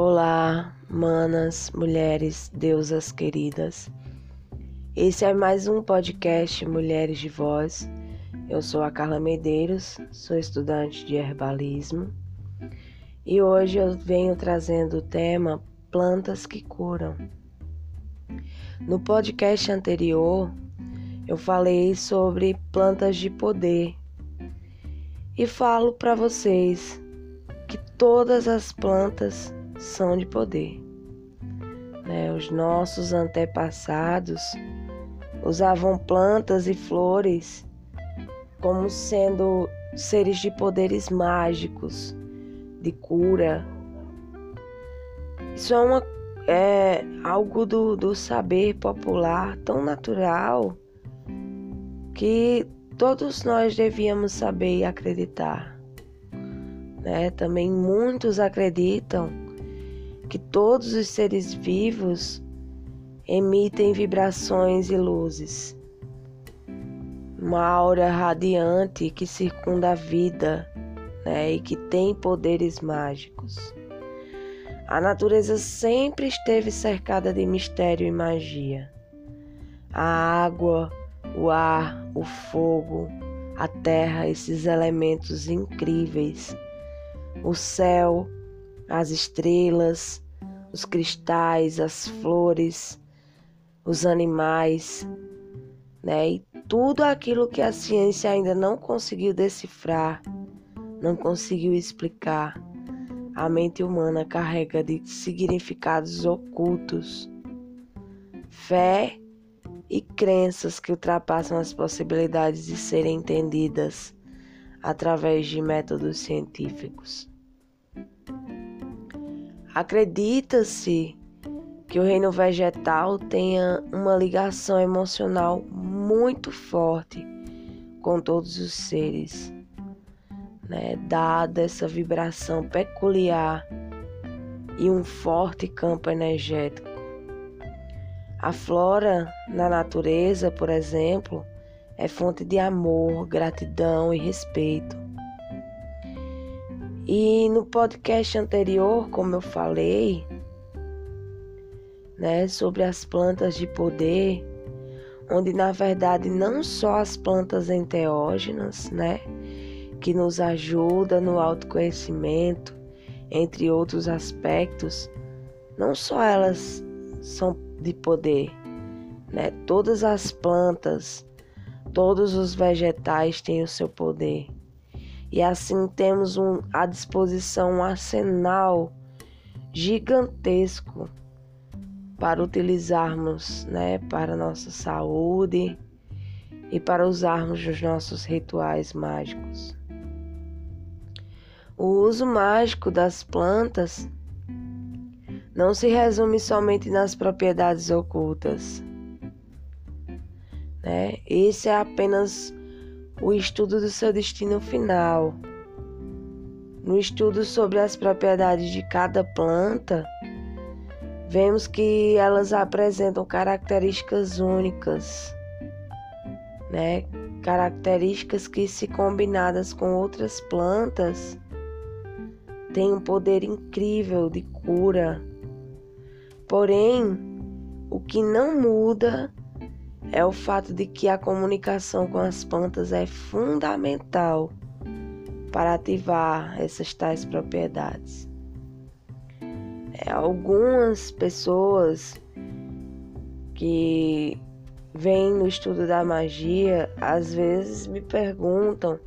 Olá, manas, mulheres, deusas queridas. Esse é mais um podcast Mulheres de Voz. Eu sou a Carla Medeiros, sou estudante de herbalismo e hoje eu venho trazendo o tema Plantas que Curam. No podcast anterior, eu falei sobre plantas de poder e falo para vocês que todas as plantas são de poder. Né? Os nossos antepassados usavam plantas e flores como sendo seres de poderes mágicos, de cura. Isso é, uma, é algo do, do saber popular tão natural que todos nós devíamos saber e acreditar. Né? Também muitos acreditam que todos os seres vivos emitem vibrações e luzes. Uma aura radiante que circunda a vida né, e que tem poderes mágicos. A natureza sempre esteve cercada de mistério e magia. A água, o ar, o fogo, a terra, esses elementos incríveis, o céu, as estrelas, os cristais, as flores, os animais, né? E tudo aquilo que a ciência ainda não conseguiu decifrar, não conseguiu explicar. A mente humana carrega de significados ocultos, fé e crenças que ultrapassam as possibilidades de serem entendidas através de métodos científicos. Acredita-se que o reino vegetal tenha uma ligação emocional muito forte com todos os seres, né? dada essa vibração peculiar e um forte campo energético. A flora na natureza, por exemplo, é fonte de amor, gratidão e respeito. E no podcast anterior, como eu falei, né, sobre as plantas de poder, onde na verdade não só as plantas enteógenas, né, que nos ajudam no autoconhecimento, entre outros aspectos, não só elas são de poder, né? Todas as plantas, todos os vegetais têm o seu poder. E assim temos um, à disposição um arsenal gigantesco para utilizarmos né, para nossa saúde e para usarmos nos nossos rituais mágicos. O uso mágico das plantas não se resume somente nas propriedades ocultas. Né? Esse é apenas o estudo do seu destino final. No estudo sobre as propriedades de cada planta, vemos que elas apresentam características únicas, né? Características que, se combinadas com outras plantas, têm um poder incrível de cura. Porém, o que não muda é o fato de que a comunicação com as plantas é fundamental para ativar essas tais propriedades. É, algumas pessoas que vêm no estudo da magia às vezes me perguntam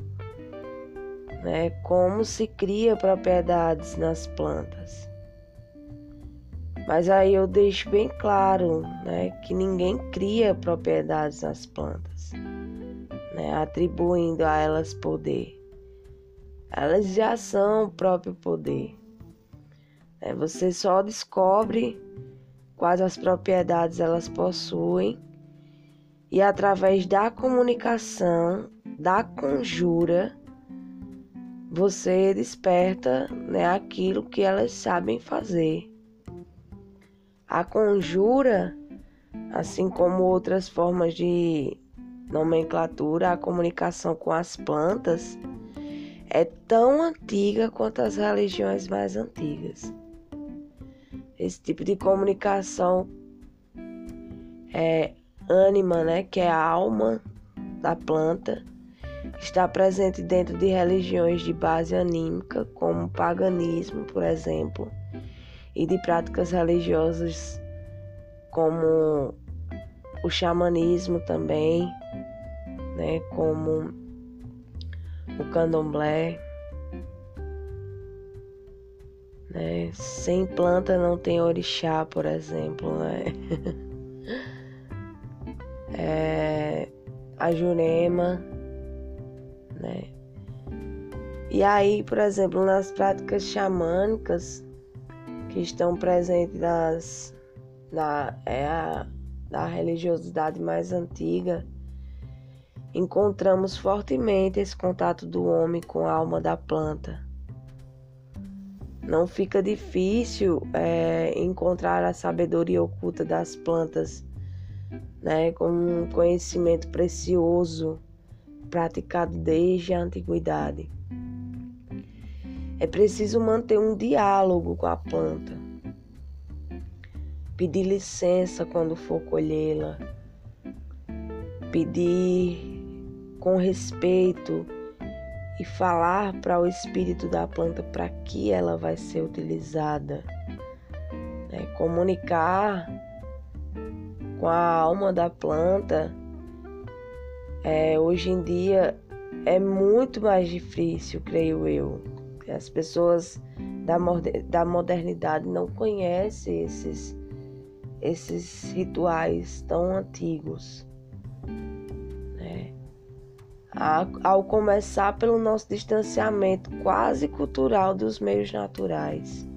né, como se cria propriedades nas plantas. Mas aí eu deixo bem claro né, que ninguém cria propriedades nas plantas, né, atribuindo a elas poder. Elas já são o próprio poder. É, você só descobre quais as propriedades elas possuem e através da comunicação, da conjura, você desperta né, aquilo que elas sabem fazer. A conjura, assim como outras formas de nomenclatura, a comunicação com as plantas, é tão antiga quanto as religiões mais antigas. esse tipo de comunicação é ânima, né, que é a alma da planta, está presente dentro de religiões de base anímica, como o paganismo, por exemplo, e de práticas religiosas como o xamanismo também, né, como o candomblé. Né? Sem planta não tem orixá, por exemplo, né? é, a jurema, né? E aí, por exemplo, nas práticas xamânicas que estão presentes nas, na, é a, religiosidade mais antiga, encontramos fortemente esse contato do homem com a alma da planta. Não fica difícil é, encontrar a sabedoria oculta das plantas, né, com um conhecimento precioso praticado desde a antiguidade. É preciso manter um diálogo com a planta, pedir licença quando for colhê-la, pedir com respeito e falar para o espírito da planta para que ela vai ser utilizada. Né? Comunicar com a alma da planta é, hoje em dia é muito mais difícil, creio eu. As pessoas da, da modernidade não conhecem esses, esses rituais tão antigos ao começar pelo nosso distanciamento quase cultural dos meios naturais.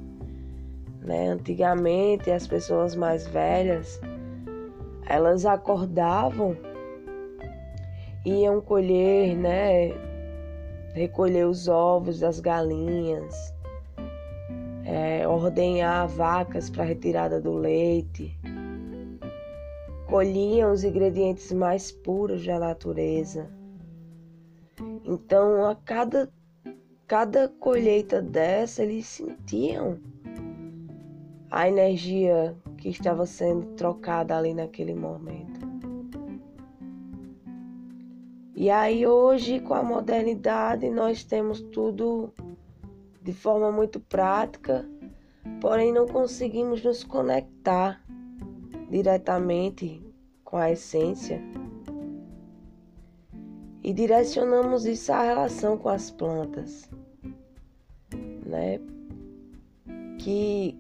Né? Antigamente, as pessoas mais velhas, elas acordavam, iam colher, né? Recolher os ovos das galinhas, é, ordenhar vacas para retirada do leite, colhiam os ingredientes mais puros da natureza então, a cada, cada colheita dessa, eles sentiam a energia que estava sendo trocada ali naquele momento. E aí, hoje, com a modernidade, nós temos tudo de forma muito prática, porém não conseguimos nos conectar diretamente com a essência e direcionamos isso à relação com as plantas, né? Que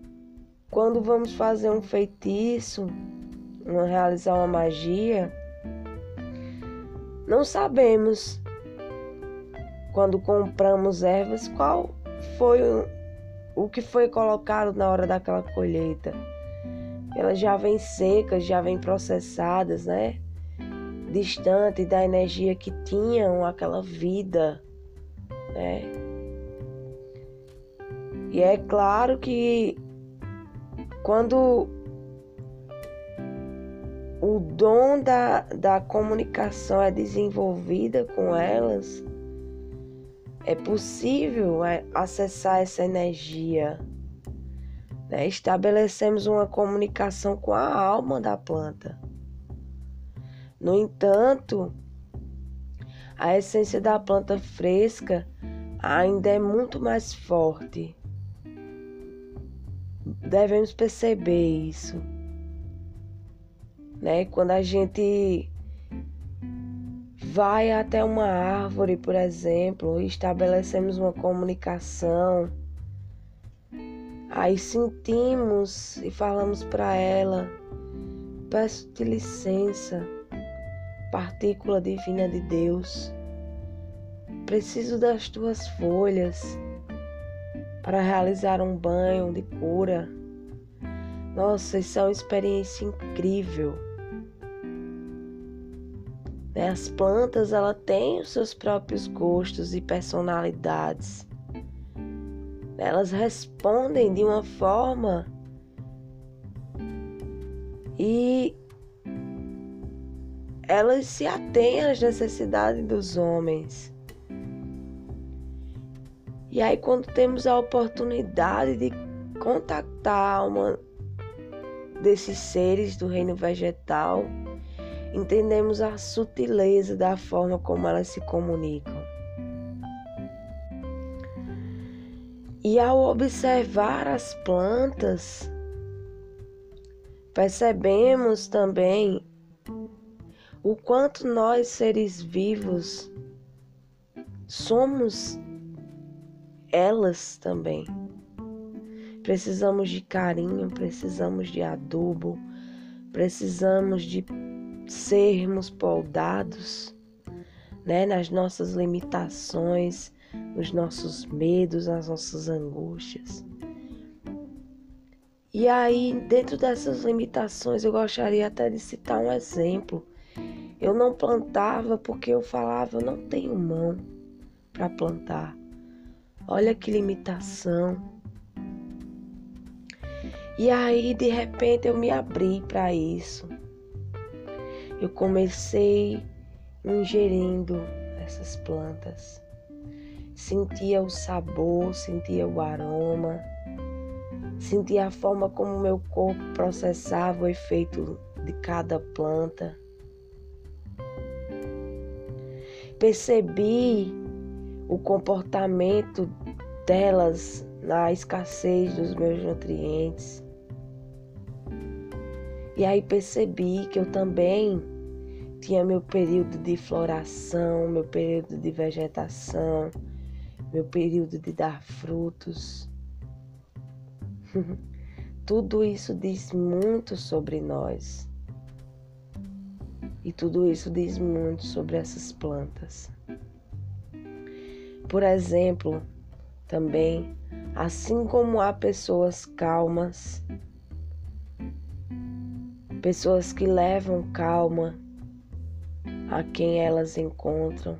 quando vamos fazer um feitiço, realizar uma magia, não sabemos quando compramos ervas qual foi o, que foi colocado na hora daquela colheita. Elas já vêm secas, já vêm processadas, né? distante da energia que tinham aquela vida, né? E é claro que quando o dom da, da comunicação é desenvolvida com elas, é possível acessar essa energia. Né? Estabelecemos uma comunicação com a alma da planta. No entanto, a essência da planta fresca ainda é muito mais forte. Devemos perceber isso. Né? Quando a gente vai até uma árvore, por exemplo, e estabelecemos uma comunicação, aí sentimos e falamos para ela: peço-te licença partícula divina de Deus. Preciso das tuas folhas para realizar um banho de cura. Nossa, isso é uma experiência incrível. Né, as plantas ela têm os seus próprios gostos e personalidades. Elas respondem de uma forma e elas se atêm às necessidades dos homens. E aí, quando temos a oportunidade de contactar uma desses seres do reino vegetal, entendemos a sutileza da forma como elas se comunicam. E ao observar as plantas, percebemos também o quanto nós, seres vivos, somos elas também. Precisamos de carinho, precisamos de adubo, precisamos de sermos poldados né, nas nossas limitações, nos nossos medos, nas nossas angústias. E aí, dentro dessas limitações, eu gostaria até de citar um exemplo. Eu não plantava porque eu falava, eu não tenho mão para plantar. Olha que limitação. E aí, de repente, eu me abri para isso. Eu comecei ingerindo essas plantas sentia o sabor, sentia o aroma, sentia a forma como meu corpo processava o efeito de cada planta. Percebi o comportamento delas na escassez dos meus nutrientes. E aí percebi que eu também tinha meu período de floração, meu período de vegetação, meu período de dar frutos. tudo isso diz muito sobre nós. E tudo isso diz muito sobre essas plantas. Por exemplo, também, assim como há pessoas calmas, pessoas que levam calma a quem elas encontram,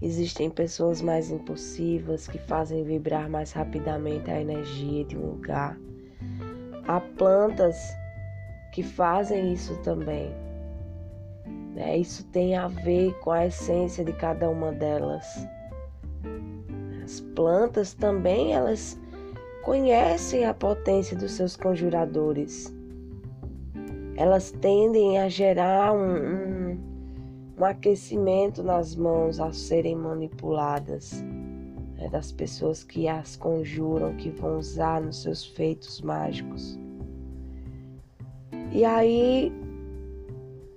Existem pessoas mais impulsivas que fazem vibrar mais rapidamente a energia de um lugar. Há plantas que fazem isso também. Né? Isso tem a ver com a essência de cada uma delas. As plantas também elas conhecem a potência dos seus conjuradores. Elas tendem a gerar um, um um aquecimento nas mãos a serem manipuladas, né, das pessoas que as conjuram, que vão usar nos seus feitos mágicos. E aí,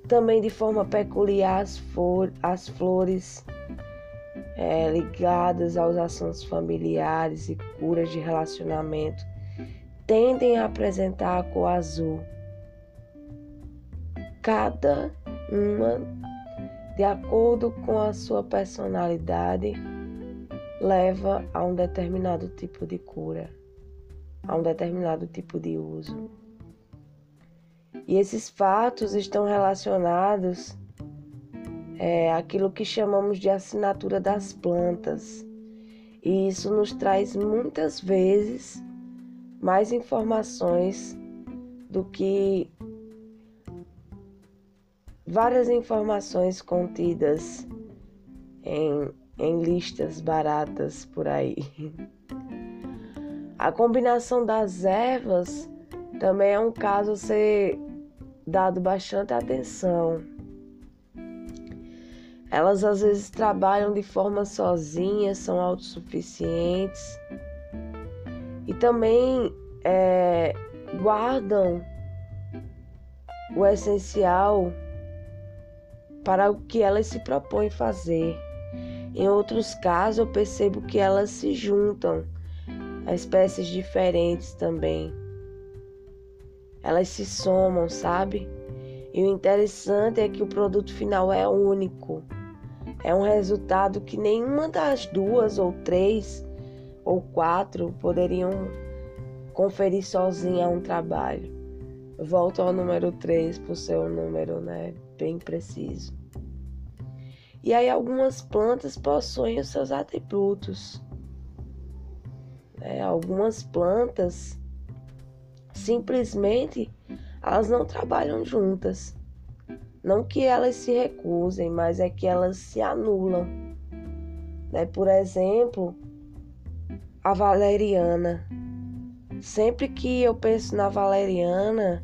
também de forma peculiar, as, flor, as flores é, ligadas aos assuntos familiares e curas de relacionamento tendem a apresentar a cor azul. Cada uma de acordo com a sua personalidade, leva a um determinado tipo de cura, a um determinado tipo de uso. E esses fatos estão relacionados é, àquilo que chamamos de assinatura das plantas. E isso nos traz muitas vezes mais informações do que várias informações contidas em, em listas baratas por aí. A combinação das ervas também é um caso a ser dado bastante atenção. Elas às vezes trabalham de forma sozinhas, são autossuficientes e também é, guardam o essencial para o que elas se propõem fazer. Em outros casos, eu percebo que elas se juntam a espécies diferentes também. Elas se somam, sabe? E o interessante é que o produto final é único. É um resultado que nenhuma das duas ou três ou quatro poderiam conferir sozinha a um trabalho. Volto ao número 3 por ser um número né, bem preciso. E aí algumas plantas possuem os seus atributos. É, algumas plantas simplesmente elas não trabalham juntas. Não que elas se recusem, mas é que elas se anulam. Né? Por exemplo, a valeriana. Sempre que eu penso na valeriana,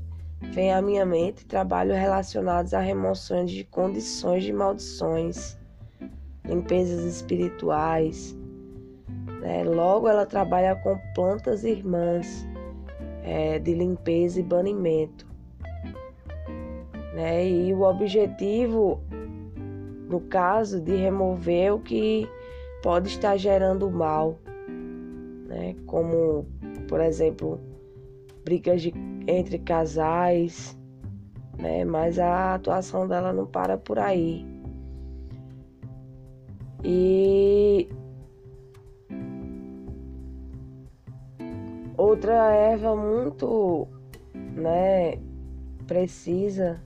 vem à minha mente trabalhos relacionados a remoções de condições de maldições, limpezas espirituais. Né? Logo, ela trabalha com plantas irmãs é, de limpeza e banimento. Né? E o objetivo, no caso, de remover o que pode estar gerando mal, né? como, por exemplo, brigas de, entre casais, né? Mas a atuação dela não para por aí. E outra erva muito, né, precisa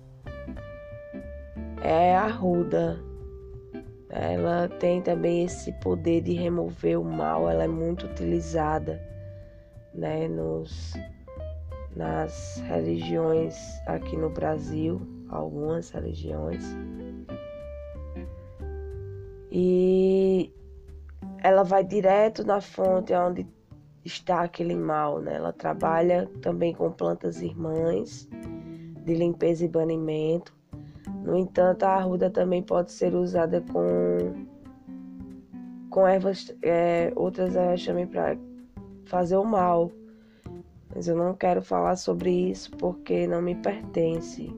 é a ruda. Ela tem também esse poder de remover o mal, ela é muito utilizada, né, nos nas religiões aqui no Brasil, algumas religiões. E ela vai direto na fonte onde está aquele mal, né? Ela trabalha também com plantas irmãs de limpeza e banimento. No entanto, a arruda também pode ser usada com com ervas, é, outras ervas também para fazer o mal mas eu não quero falar sobre isso porque não me pertence.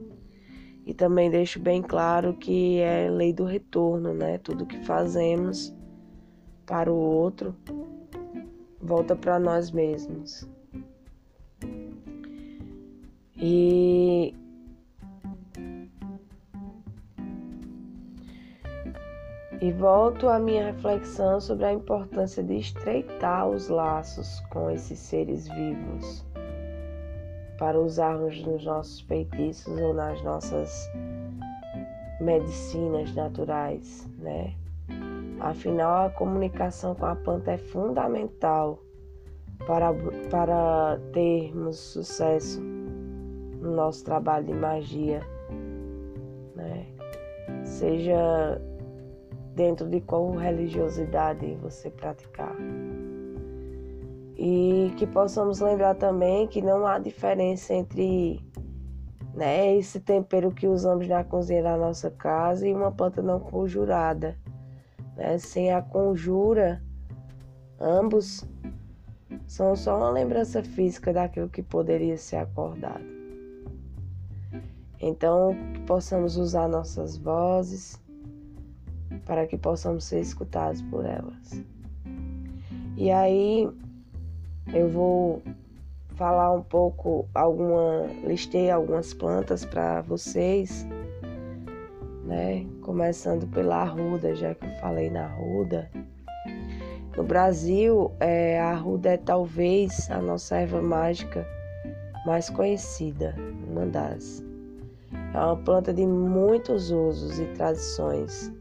E também deixo bem claro que é lei do retorno, né? Tudo que fazemos para o outro volta para nós mesmos. E E volto à minha reflexão sobre a importância de estreitar os laços com esses seres vivos para usarmos nos nossos feitiços ou nas nossas medicinas naturais, né? Afinal, a comunicação com a planta é fundamental para, para termos sucesso no nosso trabalho de magia, né? Seja dentro de qual religiosidade você praticar. E que possamos lembrar também que não há diferença entre né, esse tempero que usamos na cozinha da nossa casa e uma planta não conjurada. Né? Sem a conjura, ambos são só uma lembrança física daquilo que poderia ser acordado. Então, que possamos usar nossas vozes para que possamos ser escutados por elas. E aí, eu vou falar um pouco, alguma, listei algumas plantas para vocês, né? Começando pela arruda, já que eu falei na arruda. No Brasil, é, a arruda é talvez a nossa erva mágica mais conhecida, uma das. É uma planta de muitos usos e tradições,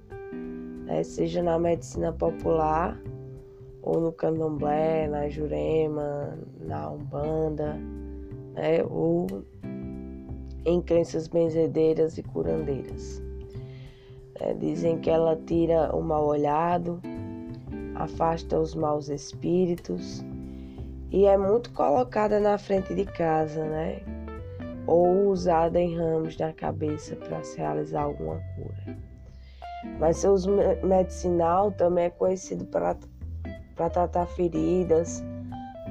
né? seja na medicina popular ou no candomblé, na jurema, na umbanda, né? ou em crenças benzedeiras e curandeiras. É, dizem que ela tira o mal olhado, afasta os maus espíritos e é muito colocada na frente de casa, né? Ou usada em ramos da cabeça para se realizar alguma cura. Mas seu uso medicinal também é conhecido para tratar feridas,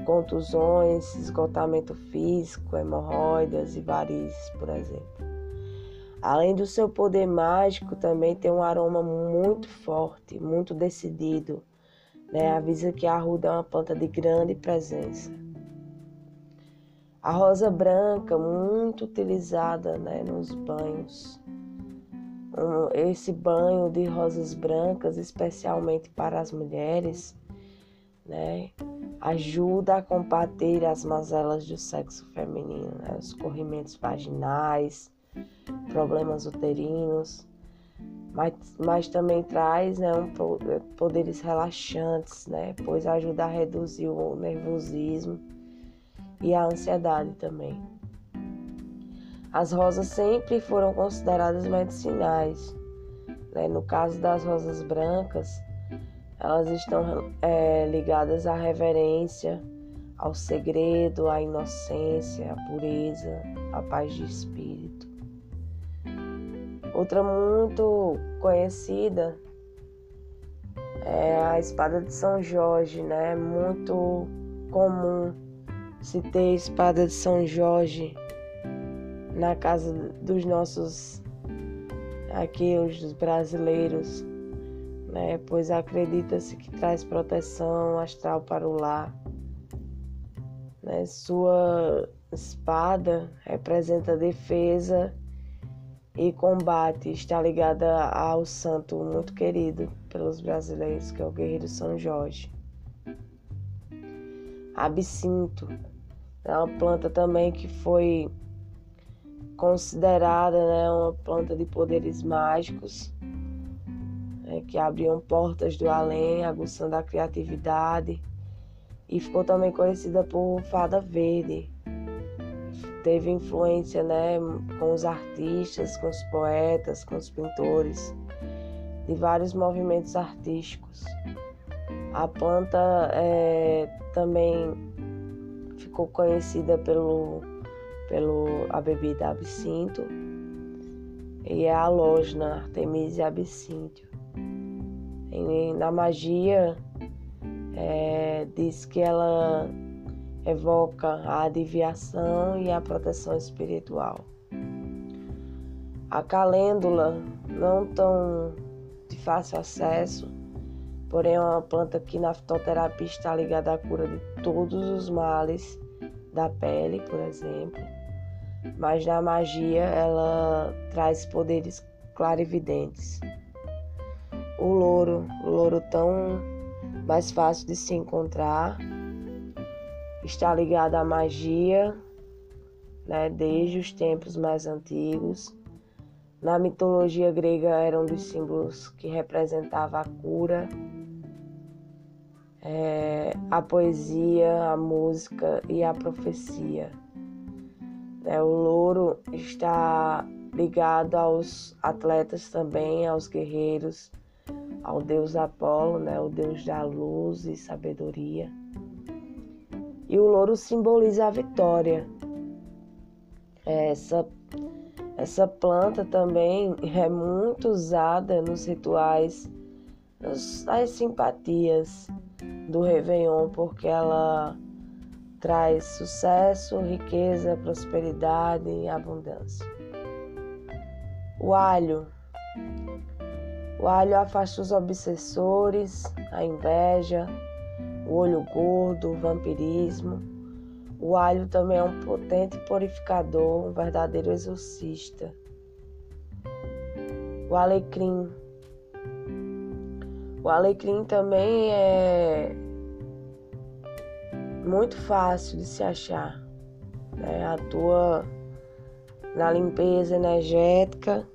contusões, esgotamento físico, hemorroidas e varizes, por exemplo. Além do seu poder mágico, também tem um aroma muito forte, muito decidido. Né? Avisa que a arruda é uma planta de grande presença. A rosa branca, muito utilizada né, nos banhos. Esse banho de rosas brancas, especialmente para as mulheres, né? Ajuda a combater as mazelas do sexo feminino, né? os corrimentos vaginais, problemas uterinos, mas, mas também traz né, um, poderes relaxantes, né? Pois ajuda a reduzir o nervosismo e a ansiedade também. As rosas sempre foram consideradas medicinais. Né? No caso das rosas brancas, elas estão é, ligadas à reverência, ao segredo, à inocência, à pureza, à paz de espírito. Outra muito conhecida é a espada de São Jorge, né? Muito comum se ter espada de São Jorge na casa dos nossos aqui os brasileiros, né? Pois acredita-se que traz proteção astral para o lar. Né? Sua espada representa defesa e combate, está ligada ao santo muito querido pelos brasileiros, que é o guerreiro São Jorge. Absinto é uma planta também que foi considerada né, uma planta de poderes mágicos, né, que abriam portas do além, aguçando a criatividade, e ficou também conhecida por fada verde. Teve influência né, com os artistas, com os poetas, com os pintores, de vários movimentos artísticos. A planta é, também ficou conhecida pelo pelo a bebida absinto e é a lojna Artemisia absinto. E na magia é, diz que ela evoca a adivinhação e a proteção espiritual. A calêndula, não tão de fácil acesso, porém é uma planta que na fitoterapia está ligada à cura de todos os males da pele, por exemplo mas na magia ela traz poderes clarividentes. O louro, o louro tão mais fácil de se encontrar, está ligado à magia, né, desde os tempos mais antigos. Na mitologia grega era um dos símbolos que representava a cura, é, a poesia, a música e a profecia. É, o louro está ligado aos atletas também, aos guerreiros, ao deus Apolo, né, o deus da luz e sabedoria. E o louro simboliza a vitória. É, essa, essa planta também é muito usada nos rituais, nas simpatias do Réveillon, porque ela traz sucesso, riqueza, prosperidade e abundância. O alho. O alho afasta os obsessores, a inveja, o olho gordo, o vampirismo. O alho também é um potente purificador, um verdadeiro exorcista. O alecrim. O alecrim também é muito fácil de se achar. Né? Atua na limpeza energética,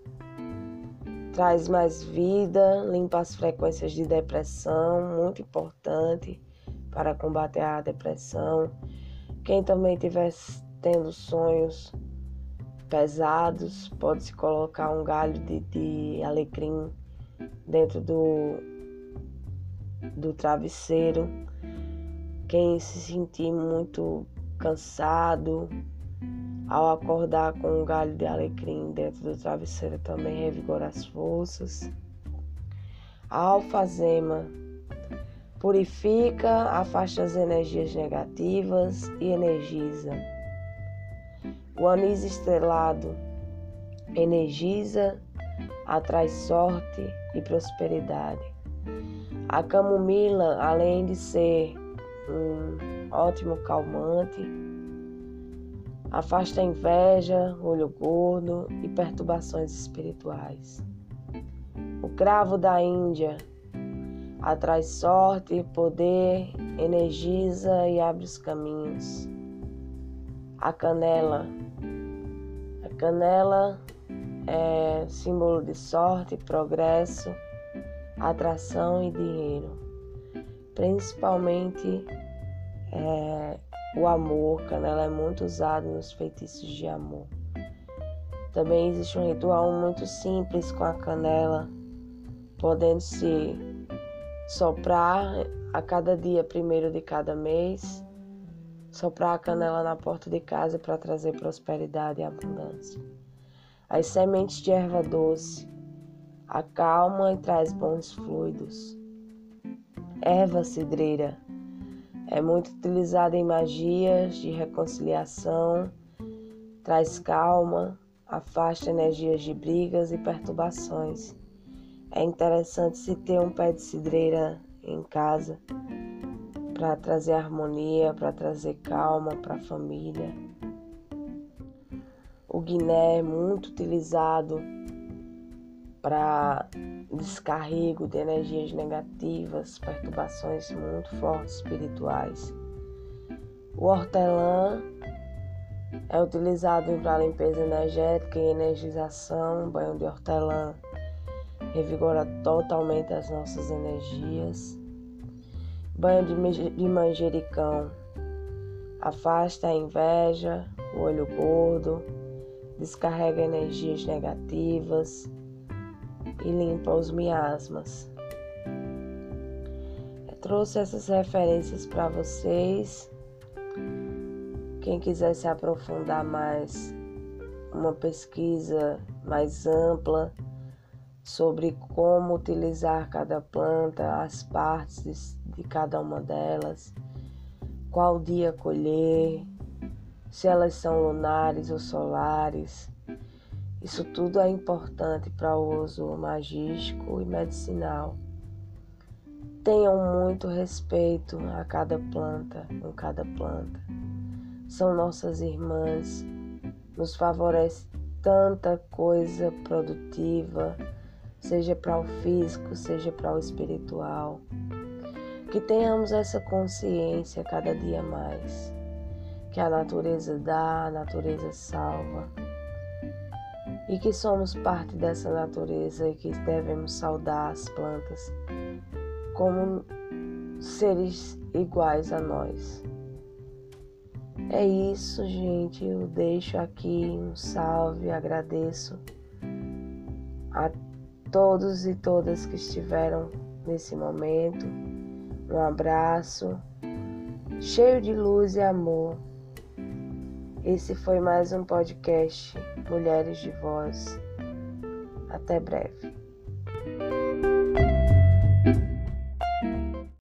traz mais vida, limpa as frequências de depressão, muito importante para combater a depressão. Quem também estiver tendo sonhos pesados, pode se colocar um galho de, de alecrim dentro do, do travesseiro quem se sentir muito cansado, ao acordar com um galho de alecrim dentro do travesseiro também revigora as forças. A alfazema purifica, afasta as energias negativas e energiza. O anis estrelado energiza, atrai sorte e prosperidade. A camomila, além de ser um ótimo calmante. Afasta a inveja, olho gordo e perturbações espirituais. O cravo da Índia atrai sorte, poder, energiza e abre os caminhos. A canela. A canela é símbolo de sorte, progresso, atração e dinheiro principalmente é, o amor, canela é muito usado nos feitiços de amor. Também existe um ritual muito simples com a canela, podendo se soprar a cada dia primeiro de cada mês Soprar a canela na porta de casa para trazer prosperidade e abundância. As sementes de erva doce acalma e traz bons fluidos. Erva cidreira é muito utilizada em magias de reconciliação, traz calma, afasta energias de brigas e perturbações. É interessante se ter um pé de cidreira em casa para trazer harmonia, para trazer calma para a família. O guiné é muito utilizado para descarrego de energias negativas, perturbações muito fortes espirituais. O hortelã é utilizado para limpeza energética e energização. Banho de hortelã revigora totalmente as nossas energias. Banho de manjericão afasta a inveja, o olho gordo, descarrega energias negativas e limpa os miasmas. Eu trouxe essas referências para vocês. Quem quiser se aprofundar mais, uma pesquisa mais ampla sobre como utilizar cada planta, as partes de, de cada uma delas, qual dia colher, se elas são lunares ou solares, isso tudo é importante para o uso magístico e medicinal. Tenham muito respeito a cada planta, com cada planta. São nossas irmãs, nos favorece tanta coisa produtiva, seja para o físico, seja para o espiritual. Que tenhamos essa consciência cada dia mais, que a natureza dá, a natureza salva e que somos parte dessa natureza e que devemos saudar as plantas como seres iguais a nós. É isso, gente. Eu deixo aqui um salve, agradeço a todos e todas que estiveram nesse momento. Um abraço cheio de luz e amor. Esse foi mais um podcast Mulheres de Voz. Até breve.